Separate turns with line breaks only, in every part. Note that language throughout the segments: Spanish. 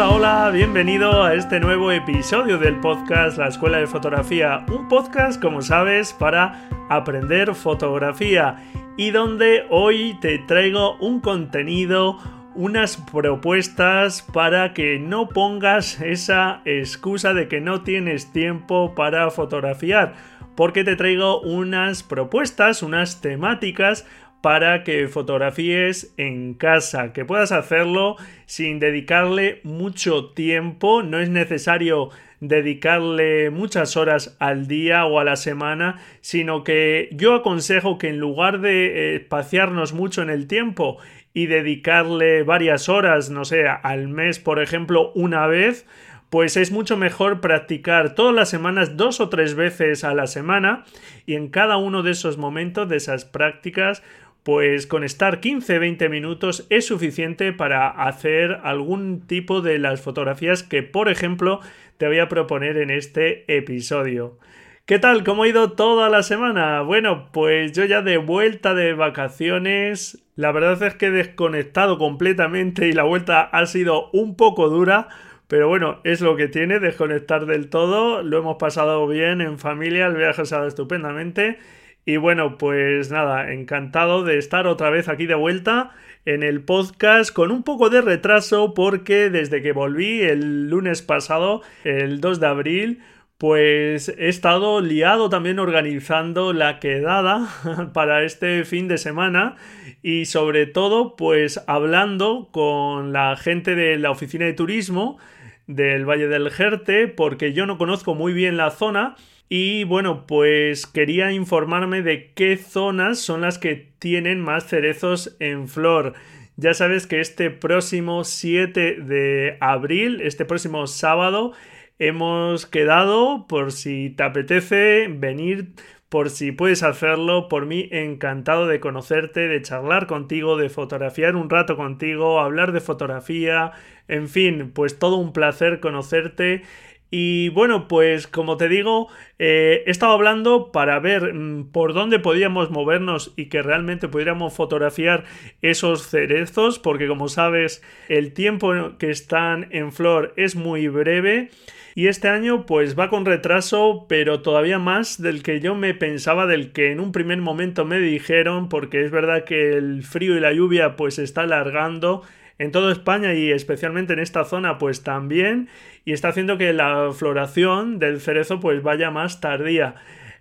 Hola, hola, bienvenido a este nuevo episodio del podcast La Escuela de Fotografía, un podcast, como sabes, para aprender fotografía y donde hoy te traigo un contenido, unas propuestas para que no pongas esa excusa de que no tienes tiempo para fotografiar, porque te traigo unas propuestas, unas temáticas para que fotografíes en casa, que puedas hacerlo sin dedicarle mucho tiempo, no es necesario dedicarle muchas horas al día o a la semana, sino que yo aconsejo que en lugar de espaciarnos mucho en el tiempo y dedicarle varias horas, no sé, al mes, por ejemplo, una vez, pues es mucho mejor practicar todas las semanas dos o tres veces a la semana y en cada uno de esos momentos de esas prácticas pues con estar 15-20 minutos es suficiente para hacer algún tipo de las fotografías que, por ejemplo, te voy a proponer en este episodio. ¿Qué tal? ¿Cómo ha ido toda la semana? Bueno, pues yo ya de vuelta de vacaciones, la verdad es que he desconectado completamente y la vuelta ha sido un poco dura, pero bueno, es lo que tiene desconectar del todo, lo hemos pasado bien en familia, el viaje ha estupendamente y bueno, pues nada, encantado de estar otra vez aquí de vuelta en el podcast con un poco de retraso porque desde que volví el lunes pasado, el 2 de abril, pues he estado liado también organizando la quedada para este fin de semana y sobre todo pues hablando con la gente de la oficina de turismo del Valle del Jerte porque yo no conozco muy bien la zona y bueno, pues quería informarme de qué zonas son las que tienen más cerezos en flor. Ya sabes que este próximo 7 de abril, este próximo sábado, hemos quedado por si te apetece venir, por si puedes hacerlo, por mí encantado de conocerte, de charlar contigo, de fotografiar un rato contigo, hablar de fotografía, en fin, pues todo un placer conocerte y bueno, pues como te digo, eh, he estado hablando para ver mm, por dónde podíamos movernos y que realmente pudiéramos fotografiar esos cerezos, porque como sabes, el tiempo que están en flor es muy breve. Y este año pues va con retraso, pero todavía más del que yo me pensaba, del que en un primer momento me dijeron, porque es verdad que el frío y la lluvia pues se está alargando en toda España y especialmente en esta zona pues también y está haciendo que la floración del cerezo pues vaya más tardía.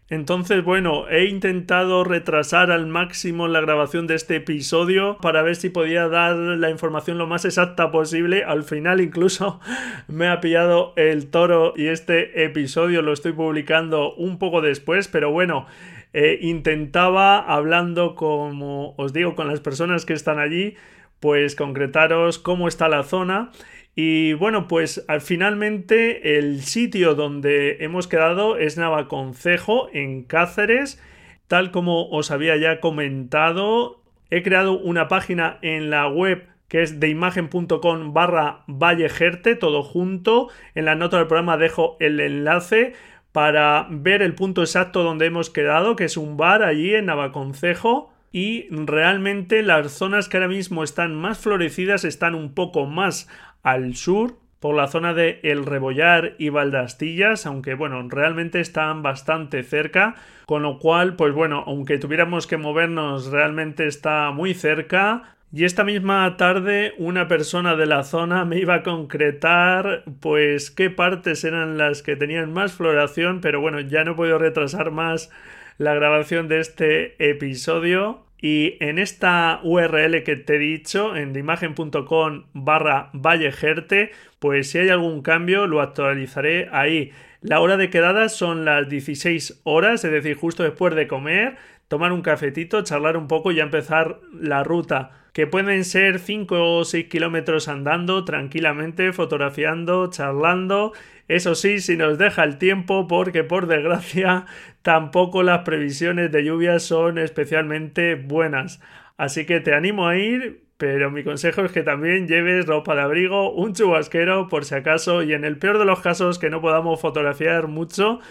Entonces, bueno, he intentado retrasar al máximo la grabación de este episodio para ver si podía dar la información lo más exacta posible. Al final incluso me ha pillado el toro y este episodio lo estoy publicando un poco después, pero bueno, eh, intentaba hablando como os digo con las personas que están allí pues concretaros cómo está la zona. Y bueno, pues al, finalmente el sitio donde hemos quedado es Navaconcejo, en Cáceres. Tal como os había ya comentado, he creado una página en la web que es de imagen.com barra vallejerte, todo junto. En la nota del programa dejo el enlace para ver el punto exacto donde hemos quedado, que es un bar allí en Navaconcejo y realmente las zonas que ahora mismo están más florecidas están un poco más al sur por la zona de El Rebollar y Valdastillas, aunque bueno, realmente están bastante cerca, con lo cual, pues bueno, aunque tuviéramos que movernos, realmente está muy cerca. Y esta misma tarde una persona de la zona me iba a concretar pues qué partes eran las que tenían más floración, pero bueno, ya no puedo retrasar más la grabación de este episodio. Y en esta URL que te he dicho, en imagen.com barra vallejerte, pues si hay algún cambio lo actualizaré ahí. La hora de quedada son las 16 horas, es decir, justo después de comer, tomar un cafetito, charlar un poco y ya empezar la ruta que pueden ser 5 o 6 kilómetros andando tranquilamente, fotografiando, charlando. Eso sí, si nos deja el tiempo, porque por desgracia tampoco las previsiones de lluvia son especialmente buenas. Así que te animo a ir, pero mi consejo es que también lleves ropa de abrigo, un chubasquero por si acaso y en el peor de los casos que no podamos fotografiar mucho,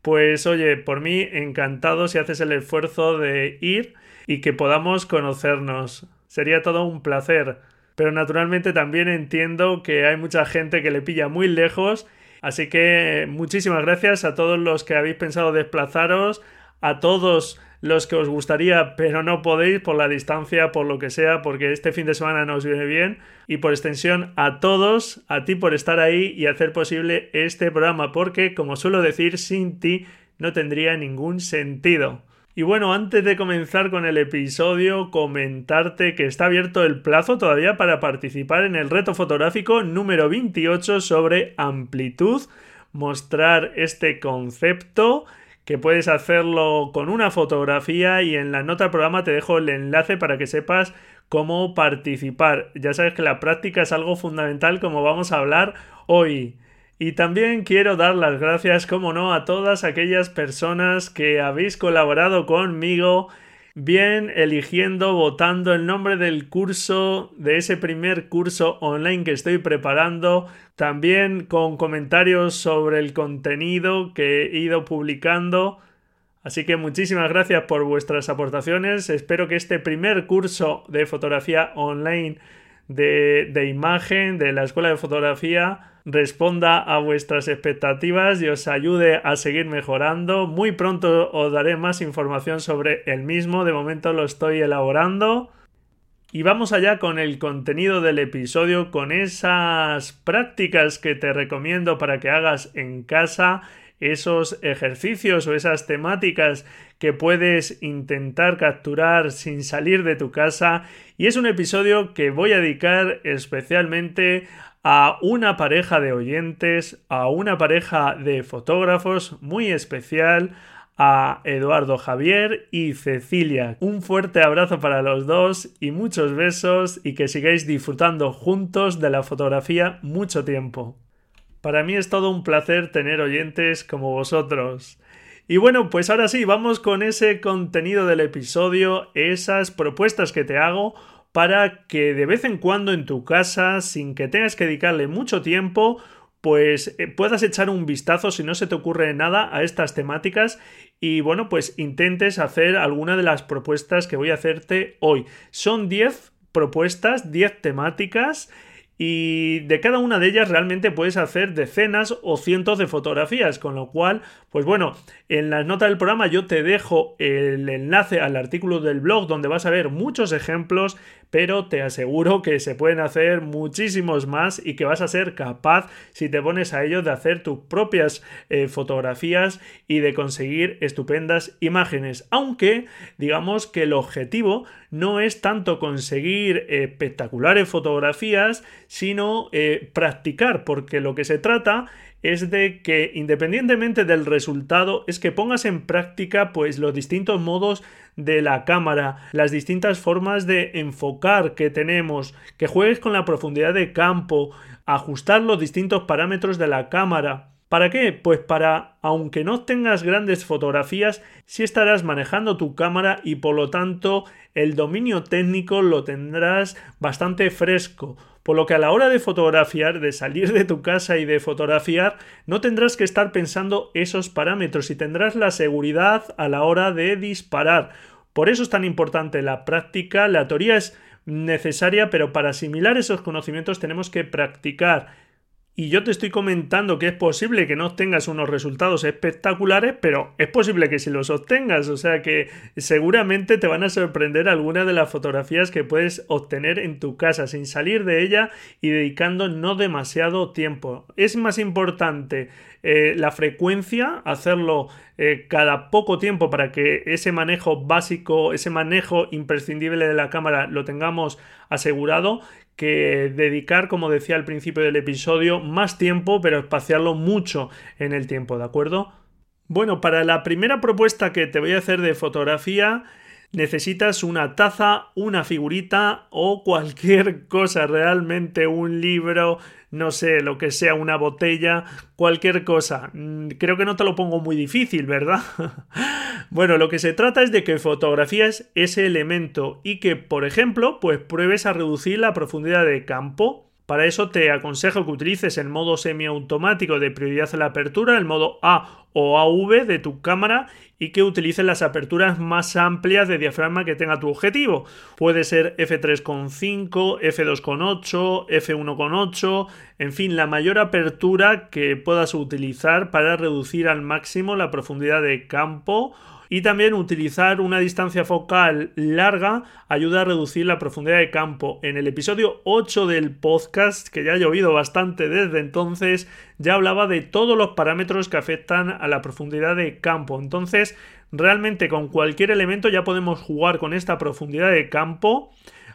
pues oye, por mí encantado si haces el esfuerzo de ir y que podamos conocernos. Sería todo un placer. Pero naturalmente también entiendo que hay mucha gente que le pilla muy lejos. Así que muchísimas gracias a todos los que habéis pensado desplazaros, a todos los que os gustaría pero no podéis por la distancia, por lo que sea, porque este fin de semana nos viene bien y por extensión a todos, a ti por estar ahí y hacer posible este programa, porque como suelo decir, sin ti no tendría ningún sentido. Y bueno, antes de comenzar con el episodio, comentarte que está abierto el plazo todavía para participar en el reto fotográfico número 28 sobre amplitud, mostrar este concepto que puedes hacerlo con una fotografía y en la nota del programa te dejo el enlace para que sepas cómo participar. Ya sabes que la práctica es algo fundamental como vamos a hablar hoy. Y también quiero dar las gracias, como no, a todas aquellas personas que habéis colaborado conmigo, bien eligiendo, votando el nombre del curso, de ese primer curso online que estoy preparando, también con comentarios sobre el contenido que he ido publicando. Así que muchísimas gracias por vuestras aportaciones. Espero que este primer curso de fotografía online de, de imagen de la Escuela de Fotografía responda a vuestras expectativas y os ayude a seguir mejorando. Muy pronto os daré más información sobre el mismo, de momento lo estoy elaborando. Y vamos allá con el contenido del episodio, con esas prácticas que te recomiendo para que hagas en casa, esos ejercicios o esas temáticas que puedes intentar capturar sin salir de tu casa. Y es un episodio que voy a dedicar especialmente a una pareja de oyentes, a una pareja de fotógrafos muy especial, a Eduardo Javier y Cecilia. Un fuerte abrazo para los dos y muchos besos y que sigáis disfrutando juntos de la fotografía mucho tiempo. Para mí es todo un placer tener oyentes como vosotros. Y bueno, pues ahora sí, vamos con ese contenido del episodio, esas propuestas que te hago para que de vez en cuando en tu casa, sin que tengas que dedicarle mucho tiempo, pues eh, puedas echar un vistazo si no se te ocurre nada a estas temáticas y bueno, pues intentes hacer alguna de las propuestas que voy a hacerte hoy. Son 10 propuestas, 10 temáticas y de cada una de ellas realmente puedes hacer decenas o cientos de fotografías, con lo cual, pues bueno, en las notas del programa yo te dejo el enlace al artículo del blog donde vas a ver muchos ejemplos pero te aseguro que se pueden hacer muchísimos más y que vas a ser capaz, si te pones a ello, de hacer tus propias eh, fotografías y de conseguir estupendas imágenes. Aunque digamos que el objetivo no es tanto conseguir espectaculares fotografías, sino eh, practicar, porque lo que se trata es de que independientemente del resultado es que pongas en práctica pues los distintos modos de la cámara, las distintas formas de enfocar que tenemos, que juegues con la profundidad de campo, ajustar los distintos parámetros de la cámara. ¿Para qué? Pues para, aunque no tengas grandes fotografías, sí estarás manejando tu cámara y por lo tanto el dominio técnico lo tendrás bastante fresco. Por lo que a la hora de fotografiar, de salir de tu casa y de fotografiar, no tendrás que estar pensando esos parámetros y tendrás la seguridad a la hora de disparar. Por eso es tan importante la práctica, la teoría es necesaria, pero para asimilar esos conocimientos tenemos que practicar y yo te estoy comentando que es posible que no obtengas unos resultados espectaculares, pero es posible que si los obtengas, o sea que seguramente te van a sorprender algunas de las fotografías que puedes obtener en tu casa sin salir de ella y dedicando no demasiado tiempo. Es más importante eh, la frecuencia, hacerlo eh, cada poco tiempo para que ese manejo básico, ese manejo imprescindible de la cámara lo tengamos asegurado, dedicar, como decía al principio del episodio, más tiempo, pero espaciarlo mucho en el tiempo, ¿de acuerdo? Bueno, para la primera propuesta que te voy a hacer de fotografía, necesitas una taza, una figurita o cualquier cosa, realmente un libro, no sé, lo que sea, una botella, cualquier cosa. Mm, creo que no te lo pongo muy difícil, ¿verdad? bueno, lo que se trata es de que fotografías ese elemento y que, por ejemplo, pues pruebes a reducir la profundidad de campo para eso te aconsejo que utilices el modo semiautomático de prioridad a la apertura, el modo A o AV de tu cámara y que utilices las aperturas más amplias de diafragma que tenga tu objetivo. Puede ser f3.5, f2.8, f1.8, en fin, la mayor apertura que puedas utilizar para reducir al máximo la profundidad de campo y también utilizar una distancia focal larga ayuda a reducir la profundidad de campo. En el episodio 8 del podcast, que ya ha llovido bastante desde entonces, ya hablaba de todos los parámetros que afectan a la profundidad de campo. Entonces, realmente con cualquier elemento ya podemos jugar con esta profundidad de campo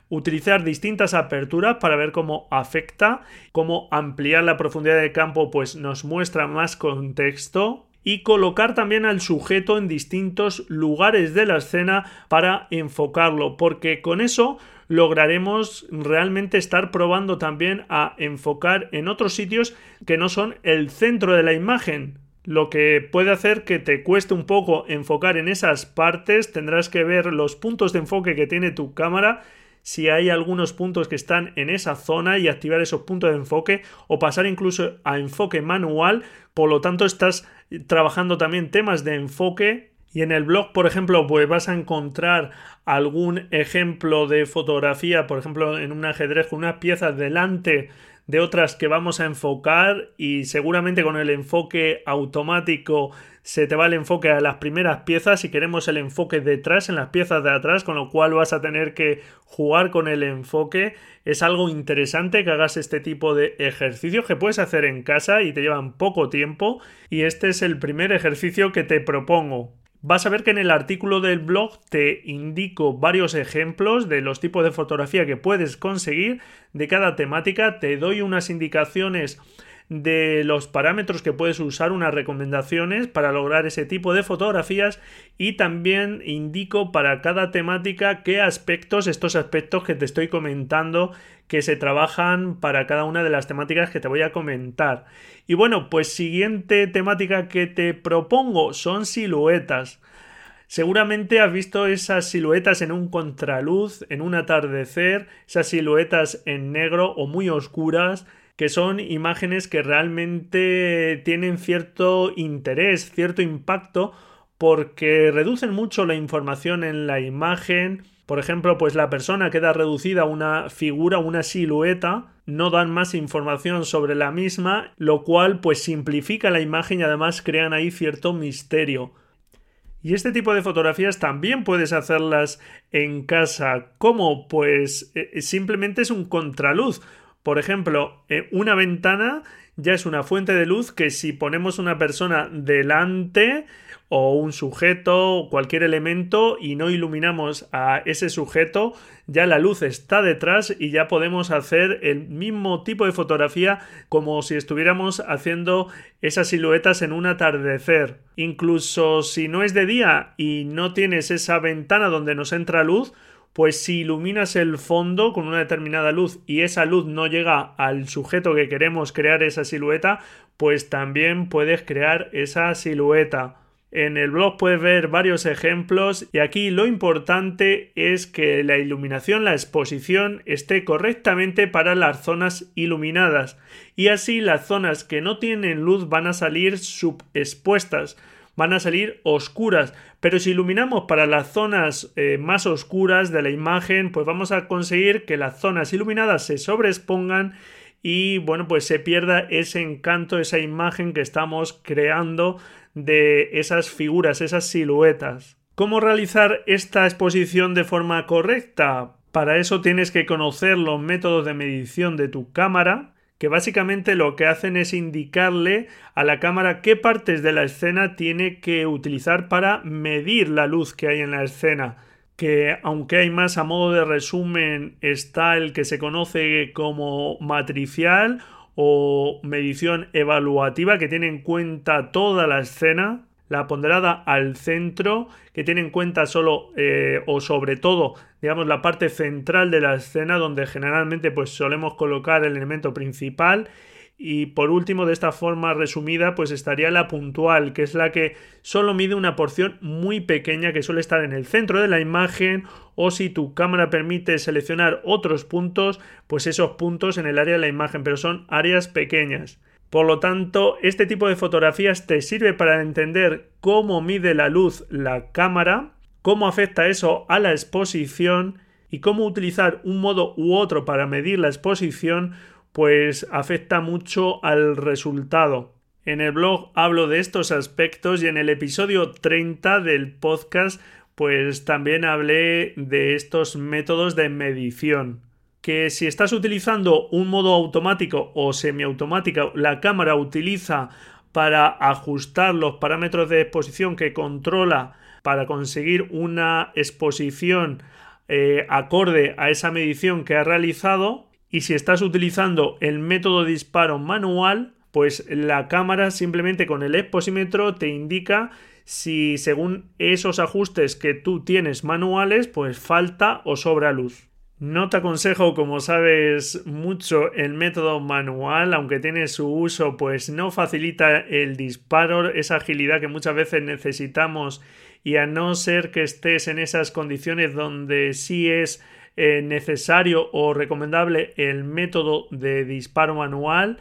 utilizar distintas aperturas para ver cómo afecta, cómo ampliar la profundidad de campo pues nos muestra más contexto y colocar también al sujeto en distintos lugares de la escena para enfocarlo, porque con eso lograremos realmente estar probando también a enfocar en otros sitios que no son el centro de la imagen. Lo que puede hacer que te cueste un poco enfocar en esas partes, tendrás que ver los puntos de enfoque que tiene tu cámara si hay algunos puntos que están en esa zona y activar esos puntos de enfoque o pasar incluso a enfoque manual. Por lo tanto, estás trabajando también temas de enfoque y en el blog, por ejemplo, pues vas a encontrar algún ejemplo de fotografía, por ejemplo, en un ajedrez con unas piezas delante de otras que vamos a enfocar y seguramente con el enfoque automático se te va el enfoque a las primeras piezas y queremos el enfoque detrás en las piezas de atrás, con lo cual vas a tener que jugar con el enfoque. Es algo interesante que hagas este tipo de ejercicios que puedes hacer en casa y te llevan poco tiempo y este es el primer ejercicio que te propongo. Vas a ver que en el artículo del blog te indico varios ejemplos de los tipos de fotografía que puedes conseguir de cada temática, te doy unas indicaciones de los parámetros que puedes usar, unas recomendaciones para lograr ese tipo de fotografías y también indico para cada temática qué aspectos, estos aspectos que te estoy comentando, que se trabajan para cada una de las temáticas que te voy a comentar. Y bueno, pues siguiente temática que te propongo son siluetas. Seguramente has visto esas siluetas en un contraluz, en un atardecer, esas siluetas en negro o muy oscuras que son imágenes que realmente tienen cierto interés, cierto impacto, porque reducen mucho la información en la imagen. Por ejemplo, pues la persona queda reducida a una figura, una silueta, no dan más información sobre la misma, lo cual pues simplifica la imagen y además crean ahí cierto misterio. Y este tipo de fotografías también puedes hacerlas en casa. ¿Cómo? Pues eh, simplemente es un contraluz. Por ejemplo, eh, una ventana ya es una fuente de luz que si ponemos una persona delante o un sujeto o cualquier elemento y no iluminamos a ese sujeto, ya la luz está detrás y ya podemos hacer el mismo tipo de fotografía como si estuviéramos haciendo esas siluetas en un atardecer. Incluso si no es de día y no tienes esa ventana donde nos entra luz, pues si iluminas el fondo con una determinada luz y esa luz no llega al sujeto que queremos crear esa silueta, pues también puedes crear esa silueta. En el blog puedes ver varios ejemplos y aquí lo importante es que la iluminación, la exposición esté correctamente para las zonas iluminadas y así las zonas que no tienen luz van a salir subexpuestas van a salir oscuras. Pero si iluminamos para las zonas eh, más oscuras de la imagen, pues vamos a conseguir que las zonas iluminadas se sobreexpongan y bueno, pues se pierda ese encanto, esa imagen que estamos creando de esas figuras, esas siluetas. ¿Cómo realizar esta exposición de forma correcta? Para eso tienes que conocer los métodos de medición de tu cámara, que básicamente lo que hacen es indicarle a la cámara qué partes de la escena tiene que utilizar para medir la luz que hay en la escena. que aunque hay más a modo de resumen está el que se conoce como matricial o medición evaluativa que tiene en cuenta toda la escena la ponderada al centro, que tiene en cuenta solo eh, o sobre todo, digamos, la parte central de la escena, donde generalmente pues solemos colocar el elemento principal y por último, de esta forma resumida, pues estaría la puntual, que es la que solo mide una porción muy pequeña que suele estar en el centro de la imagen o si tu cámara permite seleccionar otros puntos, pues esos puntos en el área de la imagen, pero son áreas pequeñas. Por lo tanto, este tipo de fotografías te sirve para entender cómo mide la luz la cámara, cómo afecta eso a la exposición y cómo utilizar un modo u otro para medir la exposición pues afecta mucho al resultado. En el blog hablo de estos aspectos y en el episodio 30 del podcast pues también hablé de estos métodos de medición. Que si estás utilizando un modo automático o semiautomático, la cámara utiliza para ajustar los parámetros de exposición que controla para conseguir una exposición eh, acorde a esa medición que ha realizado, y si estás utilizando el método disparo manual, pues la cámara simplemente con el exposímetro te indica si según esos ajustes que tú tienes manuales, pues falta o sobra luz. No te aconsejo, como sabes, mucho el método manual, aunque tiene su uso, pues no facilita el disparo, esa agilidad que muchas veces necesitamos y a no ser que estés en esas condiciones donde sí es eh, necesario o recomendable el método de disparo manual.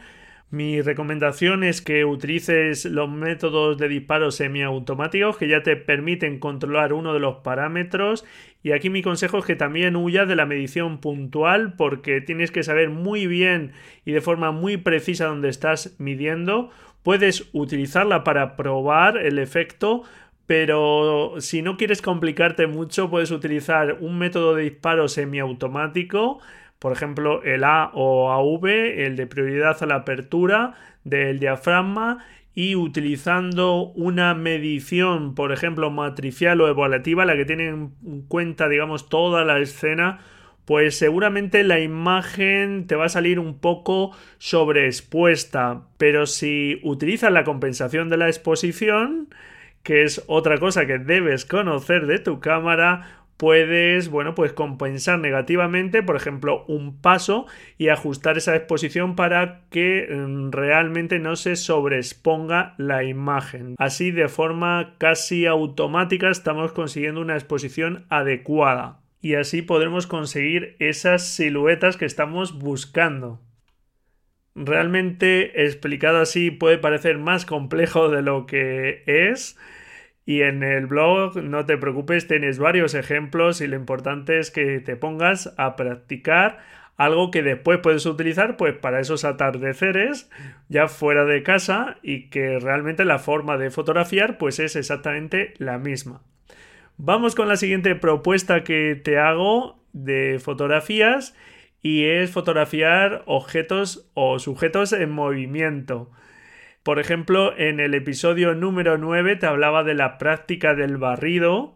Mi recomendación es que utilices los métodos de disparo semiautomáticos que ya te permiten controlar uno de los parámetros y aquí mi consejo es que también huyas de la medición puntual porque tienes que saber muy bien y de forma muy precisa dónde estás midiendo. Puedes utilizarla para probar el efecto, pero si no quieres complicarte mucho, puedes utilizar un método de disparo semiautomático, por ejemplo el A o AV, el de prioridad a la apertura del diafragma, y utilizando una medición, por ejemplo, matricial o evaluativa, la que tiene en cuenta, digamos, toda la escena, pues seguramente la imagen te va a salir un poco sobreexpuesta. Pero si utilizas la compensación de la exposición, que es otra cosa que debes conocer de tu cámara, puedes, bueno, pues compensar negativamente, por ejemplo, un paso y ajustar esa exposición para que mm, realmente no se sobreexponga la imagen. Así, de forma casi automática, estamos consiguiendo una exposición adecuada. Y así podremos conseguir esas siluetas que estamos buscando. Realmente explicado así puede parecer más complejo de lo que es y en el blog, no te preocupes, tienes varios ejemplos y lo importante es que te pongas a practicar algo que después puedes utilizar pues para esos atardeceres ya fuera de casa y que realmente la forma de fotografiar pues es exactamente la misma. Vamos con la siguiente propuesta que te hago de fotografías y es fotografiar objetos o sujetos en movimiento. Por ejemplo, en el episodio número 9 te hablaba de la práctica del barrido,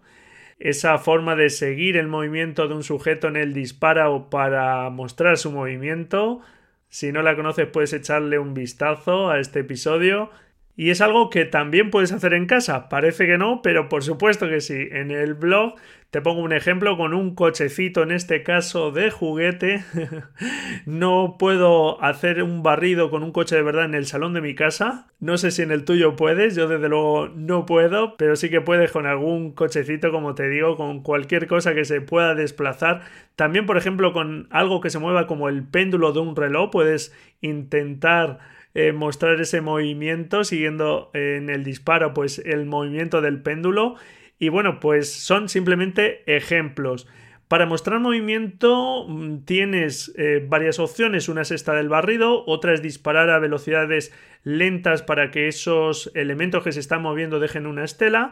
esa forma de seguir el movimiento de un sujeto en el disparo para mostrar su movimiento. Si no la conoces puedes echarle un vistazo a este episodio. Y es algo que también puedes hacer en casa. Parece que no, pero por supuesto que sí. En el blog te pongo un ejemplo con un cochecito, en este caso de juguete. no puedo hacer un barrido con un coche de verdad en el salón de mi casa. No sé si en el tuyo puedes, yo desde luego no puedo, pero sí que puedes con algún cochecito, como te digo, con cualquier cosa que se pueda desplazar. También, por ejemplo, con algo que se mueva como el péndulo de un reloj, puedes intentar eh, mostrar ese movimiento siguiendo en el disparo pues el movimiento del péndulo y bueno, pues son simplemente ejemplos. Para mostrar movimiento mm, tienes eh, varias opciones. Una es esta del barrido, otra es disparar a velocidades lentas para que esos elementos que se están moviendo dejen una estela.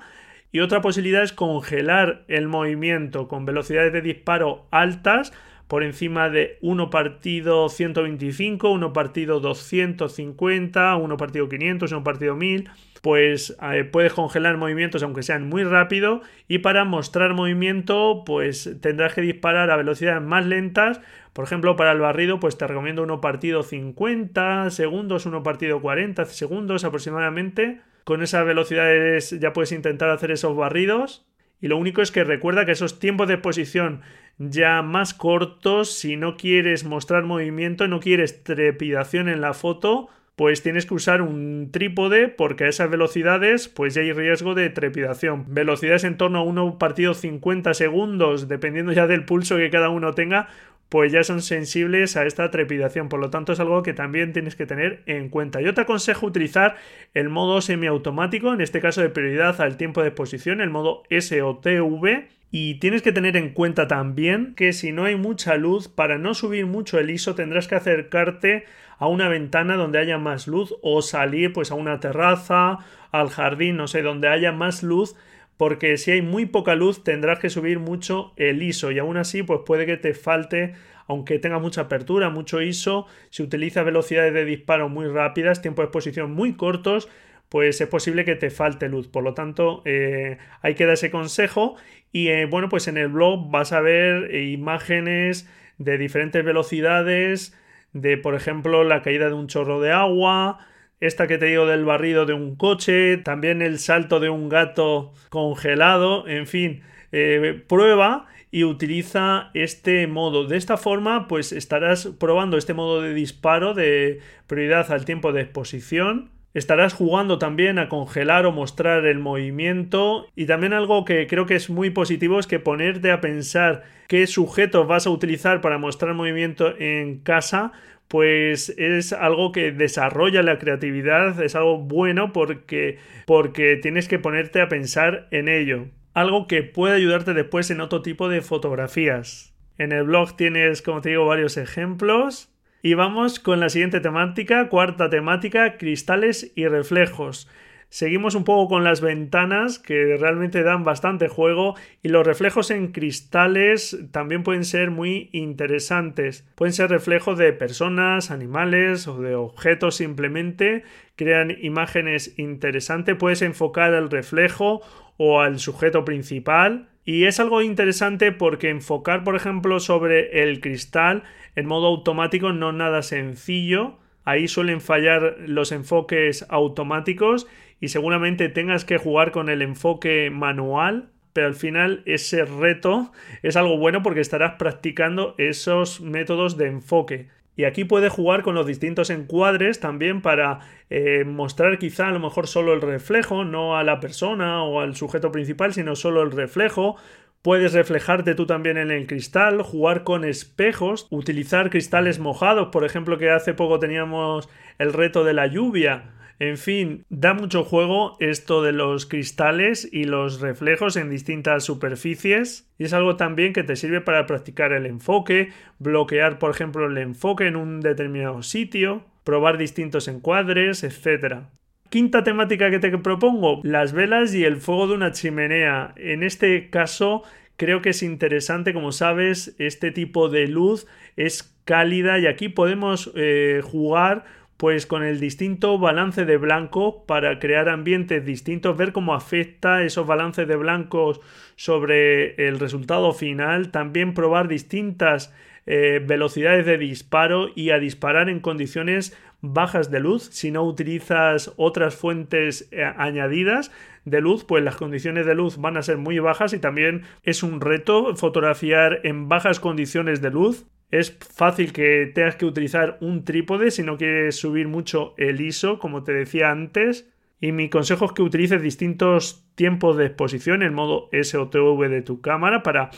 Y otra posibilidad es congelar el movimiento con velocidades de disparo altas por encima de 1 partido 125, 1 partido 250, 1 partido 500, 1 partido 1000 pues eh, puedes congelar movimientos aunque sean muy rápido y para mostrar movimiento pues tendrás que disparar a velocidades más lentas por ejemplo, para el barrido, pues te recomiendo uno partido 50 segundos, uno partido 40 segundos aproximadamente. Con esas velocidades ya puedes intentar hacer esos barridos. Y lo único es que recuerda que esos tiempos de exposición ya más cortos, si no quieres mostrar movimiento, no quieres trepidación en la foto, pues tienes que usar un trípode porque a esas velocidades pues ya hay riesgo de trepidación. Velocidades en torno a uno partido 50 segundos, dependiendo ya del pulso que cada uno tenga, pues ya son sensibles a esta trepidación. Por lo tanto, es algo que también tienes que tener en cuenta. Yo te aconsejo utilizar el modo semiautomático, en este caso de prioridad al tiempo de exposición, el modo SOTV. Y tienes que tener en cuenta también que si no hay mucha luz, para no subir mucho el ISO tendrás que acercarte a una ventana donde haya más luz o salir pues a una terraza, al jardín, no sé, donde haya más luz porque si hay muy poca luz tendrás que subir mucho el ISO y aún así pues puede que te falte aunque tenga mucha apertura, mucho ISO, si utiliza velocidades de disparo muy rápidas, tiempo de exposición muy cortos, pues es posible que te falte luz. Por lo tanto, eh, hay que dar ese consejo. Y eh, bueno, pues en el blog vas a ver imágenes de diferentes velocidades, de por ejemplo la caída de un chorro de agua, esta que te digo del barrido de un coche, también el salto de un gato congelado, en fin, eh, prueba y utiliza este modo. De esta forma, pues estarás probando este modo de disparo de prioridad al tiempo de exposición. Estarás jugando también a congelar o mostrar el movimiento y también algo que creo que es muy positivo es que ponerte a pensar qué sujetos vas a utilizar para mostrar movimiento en casa pues es algo que desarrolla la creatividad, es algo bueno porque, porque tienes que ponerte a pensar en ello. Algo que puede ayudarte después en otro tipo de fotografías. En el blog tienes, como te digo, varios ejemplos. Y vamos con la siguiente temática, cuarta temática, cristales y reflejos. Seguimos un poco con las ventanas que realmente dan bastante juego y los reflejos en cristales también pueden ser muy interesantes. Pueden ser reflejos de personas, animales o de objetos simplemente. Crean imágenes interesantes. Puedes enfocar al reflejo o al sujeto principal. Y es algo interesante porque enfocar, por ejemplo, sobre el cristal en modo automático no es nada sencillo. Ahí suelen fallar los enfoques automáticos y seguramente tengas que jugar con el enfoque manual, pero al final ese reto es algo bueno porque estarás practicando esos métodos de enfoque. Y aquí puedes jugar con los distintos encuadres también para eh, mostrar quizá a lo mejor solo el reflejo, no a la persona o al sujeto principal, sino solo el reflejo. Puedes reflejarte tú también en el cristal, jugar con espejos, utilizar cristales mojados, por ejemplo que hace poco teníamos el reto de la lluvia en fin, da mucho juego esto de los cristales y los reflejos en distintas superficies y es algo también que te sirve para practicar el enfoque, bloquear por ejemplo el enfoque en un determinado sitio, probar distintos encuadres, etc. Quinta temática que te propongo, las velas y el fuego de una chimenea. En este caso creo que es interesante, como sabes, este tipo de luz es cálida y aquí podemos eh, jugar pues con el distinto balance de blanco para crear ambientes distintos, ver cómo afecta esos balances de blancos sobre el resultado final, también probar distintas eh, velocidades de disparo y a disparar en condiciones bajas de luz. Si no utilizas otras fuentes eh, añadidas de luz, pues las condiciones de luz van a ser muy bajas y también es un reto fotografiar en bajas condiciones de luz. Es fácil que tengas que utilizar un trípode si no quieres subir mucho el ISO, como te decía antes. Y mi consejo es que utilices distintos tiempos de exposición en modo SOTV de tu cámara para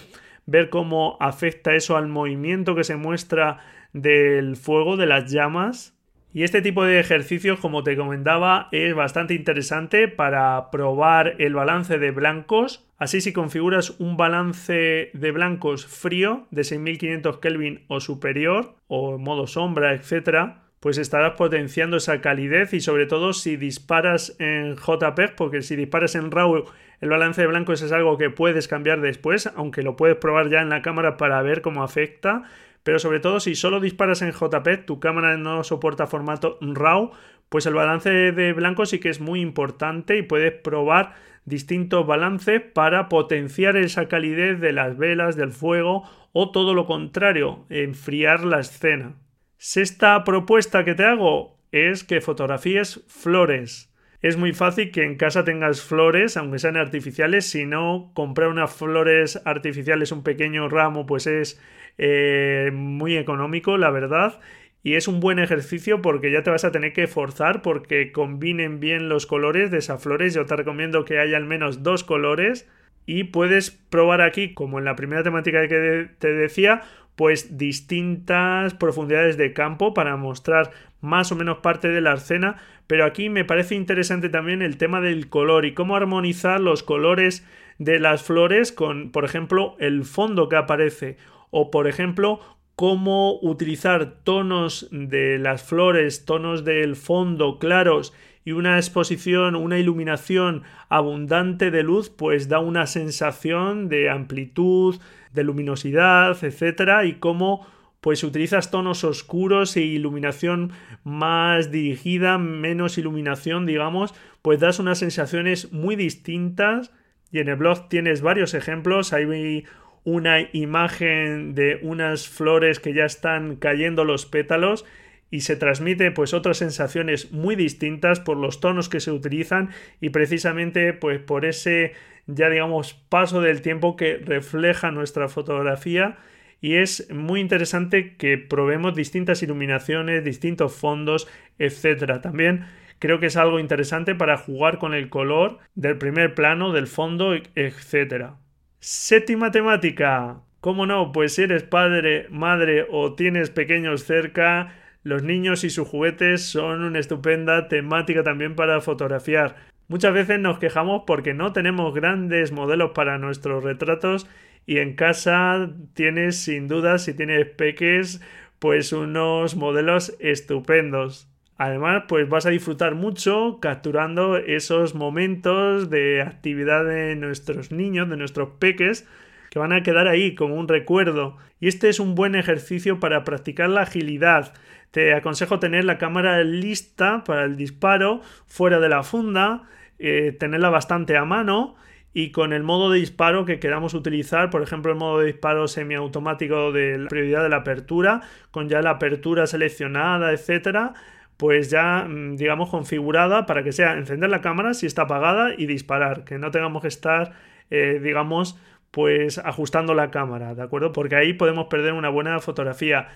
ver cómo afecta eso al movimiento que se muestra del fuego, de las llamas. Y este tipo de ejercicios, como te comentaba, es bastante interesante para probar el balance de blancos. Así si configuras un balance de blancos frío de 6500 Kelvin o superior, o modo sombra, etc., pues estarás potenciando esa calidez y sobre todo si disparas en JPEG, porque si disparas en RAW el balance de blancos es algo que puedes cambiar después, aunque lo puedes probar ya en la cámara para ver cómo afecta pero sobre todo si solo disparas en JPEG, tu cámara no soporta formato RAW, pues el balance de blanco sí que es muy importante y puedes probar distintos balances para potenciar esa calidez de las velas, del fuego o todo lo contrario, enfriar la escena. Sexta propuesta que te hago es que fotografíes flores. Es muy fácil que en casa tengas flores, aunque sean artificiales. Si no, comprar unas flores artificiales, un pequeño ramo, pues es eh, muy económico, la verdad. Y es un buen ejercicio porque ya te vas a tener que forzar porque combinen bien los colores de esas flores. Yo te recomiendo que haya al menos dos colores. Y puedes probar aquí, como en la primera temática que te decía, pues distintas profundidades de campo para mostrar más o menos parte de la escena, pero aquí me parece interesante también el tema del color y cómo armonizar los colores de las flores con, por ejemplo, el fondo que aparece. O, por ejemplo, cómo utilizar tonos de las flores, tonos del fondo claros y una exposición, una iluminación abundante de luz, pues da una sensación de amplitud, de luminosidad, etcétera, y cómo pues utilizas tonos oscuros e iluminación más dirigida, menos iluminación, digamos, pues das unas sensaciones muy distintas. Y en el blog tienes varios ejemplos. Hay una imagen de unas flores que ya están cayendo los pétalos y se transmite pues otras sensaciones muy distintas por los tonos que se utilizan y precisamente pues por ese ya digamos paso del tiempo que refleja nuestra fotografía y es muy interesante que probemos distintas iluminaciones, distintos fondos, etcétera. También creo que es algo interesante para jugar con el color del primer plano, del fondo, etcétera. Séptima temática. ¿Cómo no? Pues si eres padre, madre o tienes pequeños cerca, los niños y sus juguetes son una estupenda temática también para fotografiar. Muchas veces nos quejamos porque no tenemos grandes modelos para nuestros retratos y en casa tienes sin duda, si tienes peques, pues unos modelos estupendos. Además, pues vas a disfrutar mucho capturando esos momentos de actividad de nuestros niños, de nuestros peques, que van a quedar ahí como un recuerdo. Y este es un buen ejercicio para practicar la agilidad. Te aconsejo tener la cámara lista para el disparo fuera de la funda, eh, tenerla bastante a mano y con el modo de disparo que queramos utilizar, por ejemplo el modo de disparo semiautomático de la prioridad de la apertura, con ya la apertura seleccionada, etcétera, pues ya mm, digamos configurada para que sea encender la cámara si está apagada y disparar, que no tengamos que estar eh, digamos pues ajustando la cámara, ¿de acuerdo? Porque ahí podemos perder una buena fotografía.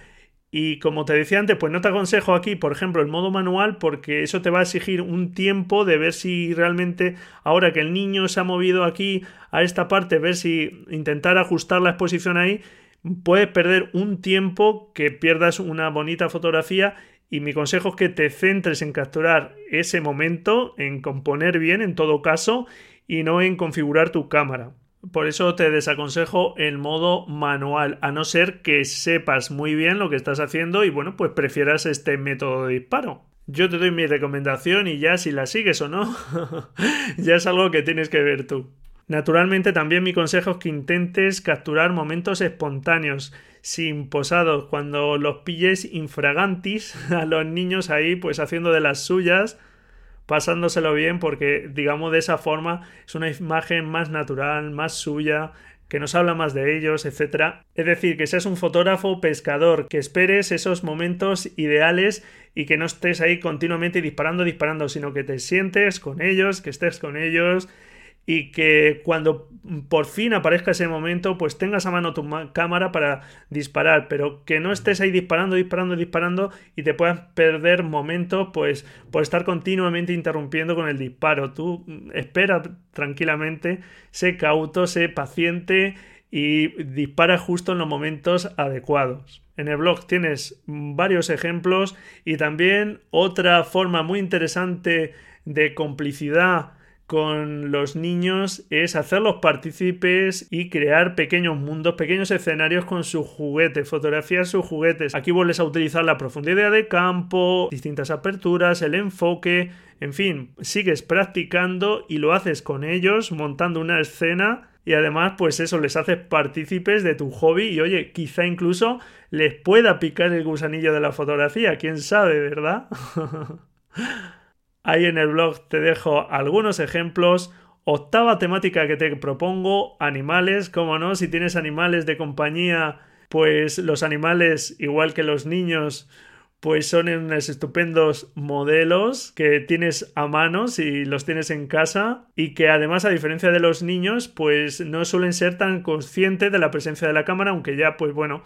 Y como te decía antes, pues no te aconsejo aquí, por ejemplo, el modo manual, porque eso te va a exigir un tiempo de ver si realmente, ahora que el niño se ha movido aquí a esta parte, ver si intentar ajustar la exposición ahí, puedes perder un tiempo que pierdas una bonita fotografía. Y mi consejo es que te centres en capturar ese momento, en componer bien en todo caso, y no en configurar tu cámara. Por eso te desaconsejo el modo manual, a no ser que sepas muy bien lo que estás haciendo y bueno, pues prefieras este método de disparo. Yo te doy mi recomendación y ya si la sigues o no, ya es algo que tienes que ver tú. Naturalmente también mi consejo es que intentes capturar momentos espontáneos, sin posados, cuando los pilles infragantis a los niños ahí pues haciendo de las suyas pasándoselo bien porque digamos de esa forma es una imagen más natural, más suya, que nos habla más de ellos, etc. Es decir, que seas un fotógrafo pescador, que esperes esos momentos ideales y que no estés ahí continuamente disparando, disparando, sino que te sientes con ellos, que estés con ellos y que cuando por fin aparezca ese momento, pues tengas a mano tu cámara para disparar, pero que no estés ahí disparando, disparando, disparando y te puedas perder momentos, pues por estar continuamente interrumpiendo con el disparo. Tú mm, espera tranquilamente, sé cauto, sé paciente y dispara justo en los momentos adecuados. En el blog tienes varios ejemplos y también otra forma muy interesante de complicidad con los niños es hacerlos partícipes y crear pequeños mundos, pequeños escenarios con sus juguetes, fotografiar sus juguetes. Aquí vuelves a utilizar la profundidad de campo, distintas aperturas, el enfoque, en fin, sigues practicando y lo haces con ellos, montando una escena y además pues eso les haces partícipes de tu hobby y oye, quizá incluso les pueda picar el gusanillo de la fotografía, quién sabe, ¿verdad? Ahí en el blog te dejo algunos ejemplos. Octava temática que te propongo, animales, como no, si tienes animales de compañía, pues los animales, igual que los niños, pues son unos estupendos modelos que tienes a mano si los tienes en casa y que además a diferencia de los niños pues no suelen ser tan conscientes de la presencia de la cámara aunque ya pues bueno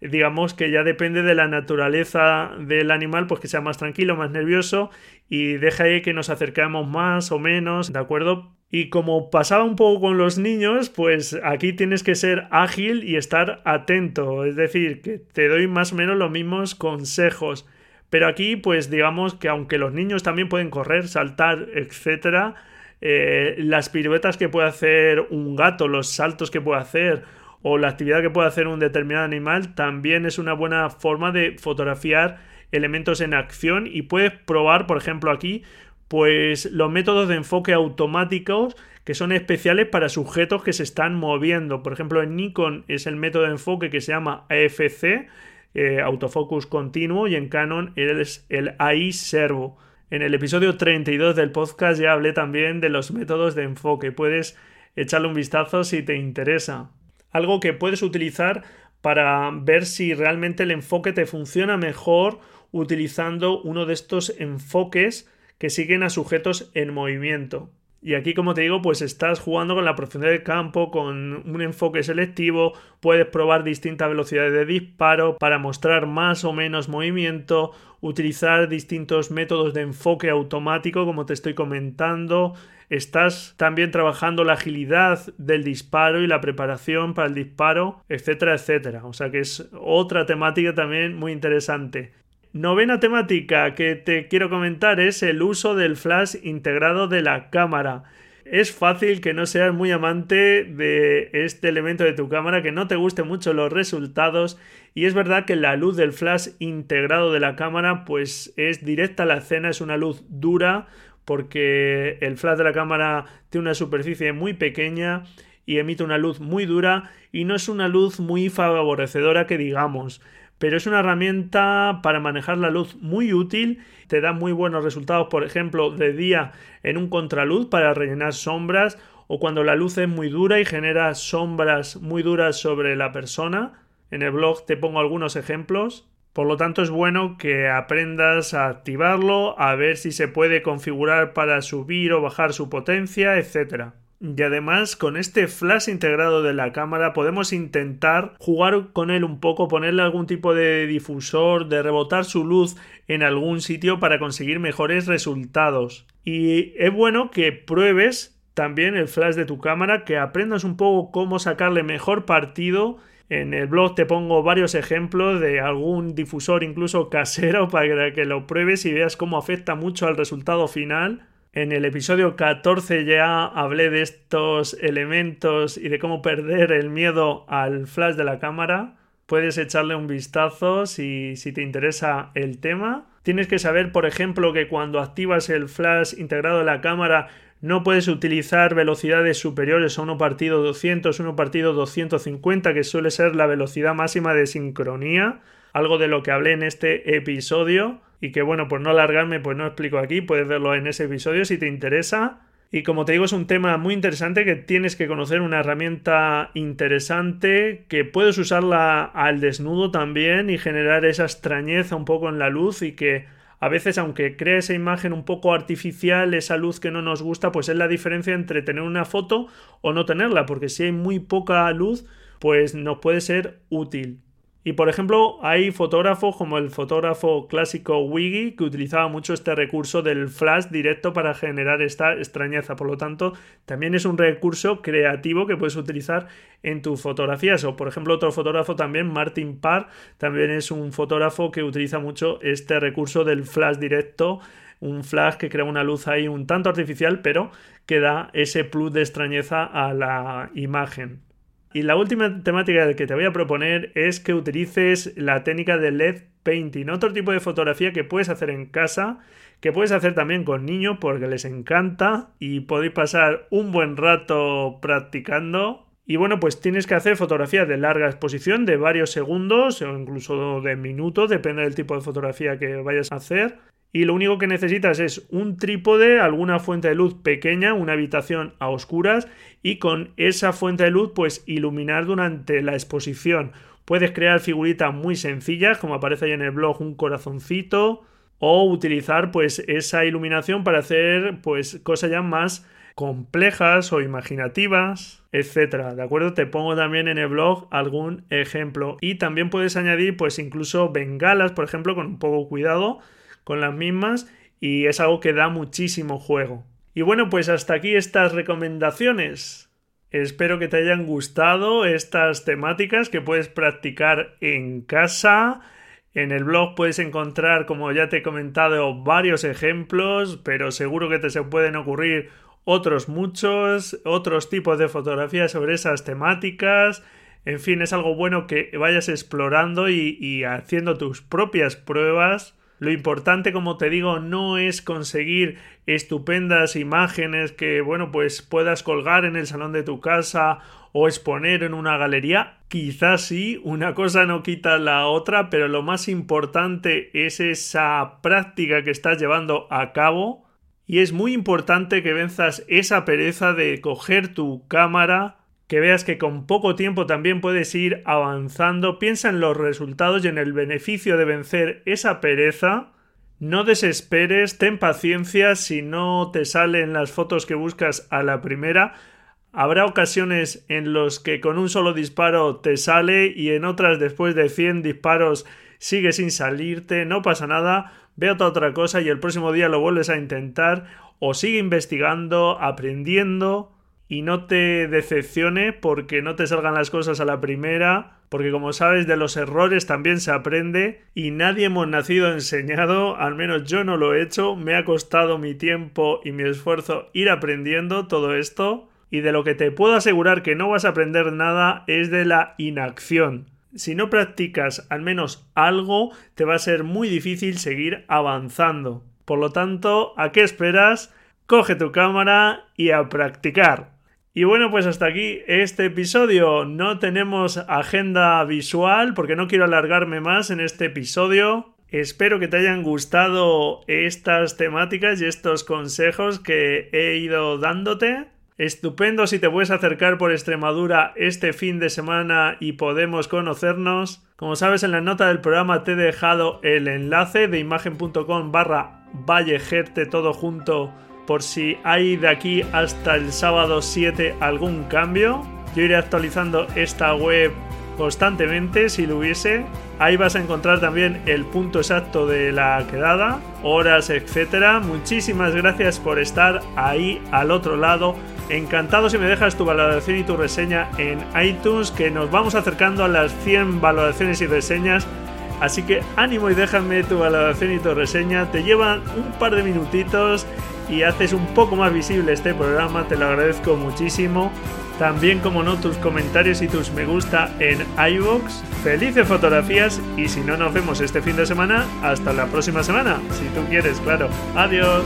digamos que ya depende de la naturaleza del animal, pues que sea más tranquilo, más nervioso y deja ahí que nos acercamos más o menos, ¿de acuerdo? Y como pasaba un poco con los niños, pues aquí tienes que ser ágil y estar atento, es decir, que te doy más o menos los mismos consejos. Pero aquí, pues digamos que aunque los niños también pueden correr, saltar, etcétera, eh, las piruetas que puede hacer un gato, los saltos que puede hacer, o la actividad que puede hacer un determinado animal también es una buena forma de fotografiar elementos en acción y puedes probar, por ejemplo, aquí, pues los métodos de enfoque automáticos que son especiales para sujetos que se están moviendo. Por ejemplo, en Nikon es el método de enfoque que se llama AFC, eh, autofocus continuo, y en Canon es el AI servo. En el episodio 32 del podcast ya hablé también de los métodos de enfoque. Puedes echarle un vistazo si te interesa algo que puedes utilizar para ver si realmente el enfoque te funciona mejor utilizando uno de estos enfoques que siguen a sujetos en movimiento. Y aquí, como te digo, pues estás jugando con la profundidad del campo, con un enfoque selectivo, puedes probar distintas velocidades de disparo para mostrar más o menos movimiento, utilizar distintos métodos de enfoque automático, como te estoy comentando, estás también trabajando la agilidad del disparo y la preparación para el disparo, etcétera, etcétera. O sea que es otra temática también muy interesante. Novena temática que te quiero comentar es el uso del flash integrado de la cámara. Es fácil que no seas muy amante de este elemento de tu cámara, que no te gusten mucho los resultados y es verdad que la luz del flash integrado de la cámara pues es directa a la escena, es una luz dura porque el flash de la cámara tiene una superficie muy pequeña y emite una luz muy dura y no es una luz muy favorecedora que digamos pero es una herramienta para manejar la luz muy útil, te da muy buenos resultados, por ejemplo, de día en un contraluz para rellenar sombras o cuando la luz es muy dura y genera sombras muy duras sobre la persona. En el blog te pongo algunos ejemplos. Por lo tanto, es bueno que aprendas a activarlo, a ver si se puede configurar para subir o bajar su potencia, etcétera. Y además con este flash integrado de la cámara podemos intentar jugar con él un poco, ponerle algún tipo de difusor, de rebotar su luz en algún sitio para conseguir mejores resultados. Y es bueno que pruebes también el flash de tu cámara, que aprendas un poco cómo sacarle mejor partido en el blog te pongo varios ejemplos de algún difusor incluso casero para que lo pruebes y veas cómo afecta mucho al resultado final. En el episodio 14 ya hablé de estos elementos y de cómo perder el miedo al flash de la cámara. Puedes echarle un vistazo si, si, te interesa el tema. Tienes que saber, por ejemplo, que cuando activas el flash integrado en la cámara no puedes utilizar velocidades superiores a 1 partido 200, 1 partido 250, que suele ser la velocidad máxima de sincronía, algo de lo que hablé en este episodio y que bueno, por no alargarme, pues no explico aquí, puedes verlo en ese episodio si te interesa. Y como te digo, es un tema muy interesante que tienes que conocer una herramienta interesante que puedes usarla al desnudo también y generar esa extrañeza un poco en la luz y que a veces aunque crea esa imagen un poco artificial, esa luz que no nos gusta, pues es la diferencia entre tener una foto o no tenerla, porque si hay muy poca luz, pues nos puede ser útil. Y por ejemplo, hay fotógrafos como el fotógrafo clásico Wiggy que utilizaba mucho este recurso del flash directo para generar esta extrañeza. Por lo tanto, también es un recurso creativo que puedes utilizar en tus fotografías. O por ejemplo, otro fotógrafo también, Martin Parr, también es un fotógrafo que utiliza mucho este recurso del flash directo un flash que crea una luz ahí un tanto artificial, pero que da ese plus de extrañeza a la imagen. Y la última temática que te voy a proponer es que utilices la técnica de LED painting, otro tipo de fotografía que puedes hacer en casa, que puedes hacer también con niños porque les encanta y podéis pasar un buen rato practicando. Y bueno, pues tienes que hacer fotografías de larga exposición, de varios segundos o incluso de minutos, depende del tipo de fotografía que vayas a hacer. Y lo único que necesitas es un trípode, alguna fuente de luz pequeña, una habitación a oscuras y con esa fuente de luz pues iluminar durante la exposición. Puedes crear figuritas muy sencillas como aparece ahí en el blog un corazoncito o utilizar pues esa iluminación para hacer pues cosas ya más complejas o imaginativas, etcétera. ¿De acuerdo? Te pongo también en el blog algún ejemplo y también puedes añadir pues incluso bengalas, por ejemplo, con un poco cuidado con las mismas y es algo que da muchísimo juego. Y bueno, pues hasta aquí estas recomendaciones. Espero que te hayan gustado estas temáticas que puedes practicar en casa. En el blog puedes encontrar, como ya te he comentado, varios ejemplos, pero seguro que te se pueden ocurrir otros muchos, otros tipos de fotografías sobre esas temáticas. En fin, es algo bueno que vayas explorando y, y haciendo tus propias pruebas lo importante, como te digo, no es conseguir estupendas imágenes que, bueno, pues puedas colgar en el salón de tu casa o exponer en una galería. Quizás sí, una cosa no quita la otra, pero lo más importante es esa práctica que estás llevando a cabo. Y es muy importante que venzas esa pereza de coger tu cámara, que veas que con poco tiempo también puedes ir avanzando, piensa en los resultados y en el beneficio de vencer esa pereza. No desesperes, ten paciencia si no te salen las fotos que buscas a la primera. Habrá ocasiones en los que con un solo disparo te sale y en otras después de 100 disparos sigue sin salirte, no pasa nada, ve a otra cosa y el próximo día lo vuelves a intentar o sigue investigando, aprendiendo y no te decepcione porque no te salgan las cosas a la primera, porque como sabes de los errores también se aprende y nadie hemos nacido enseñado, al menos yo no lo he hecho, me ha costado mi tiempo y mi esfuerzo ir aprendiendo todo esto y de lo que te puedo asegurar que no vas a aprender nada es de la inacción. Si no practicas al menos algo, te va a ser muy difícil seguir avanzando. Por lo tanto, ¿a qué esperas? Coge tu cámara y a practicar. Y bueno, pues hasta aquí este episodio. No tenemos agenda visual porque no quiero alargarme más en este episodio. Espero que te hayan gustado estas temáticas y estos consejos que he ido dándote. Estupendo si te puedes acercar por Extremadura este fin de semana y podemos conocernos. Como sabes, en la nota del programa te he dejado el enlace de imagen.com barra vallejerte todo junto por si hay de aquí hasta el sábado 7 algún cambio. Yo iré actualizando esta web constantemente si lo hubiese. Ahí vas a encontrar también el punto exacto de la quedada, horas, etcétera. Muchísimas gracias por estar ahí al otro lado. Encantado si me dejas tu valoración y tu reseña en iTunes, que nos vamos acercando a las 100 valoraciones y reseñas. Así que ánimo y déjame tu valoración y tu reseña. Te llevan un par de minutitos y haces un poco más visible este programa, te lo agradezco muchísimo. También, como no, tus comentarios y tus me gusta en iVoox. Felices fotografías y si no nos vemos este fin de semana, hasta la próxima semana, si tú quieres, claro. Adiós.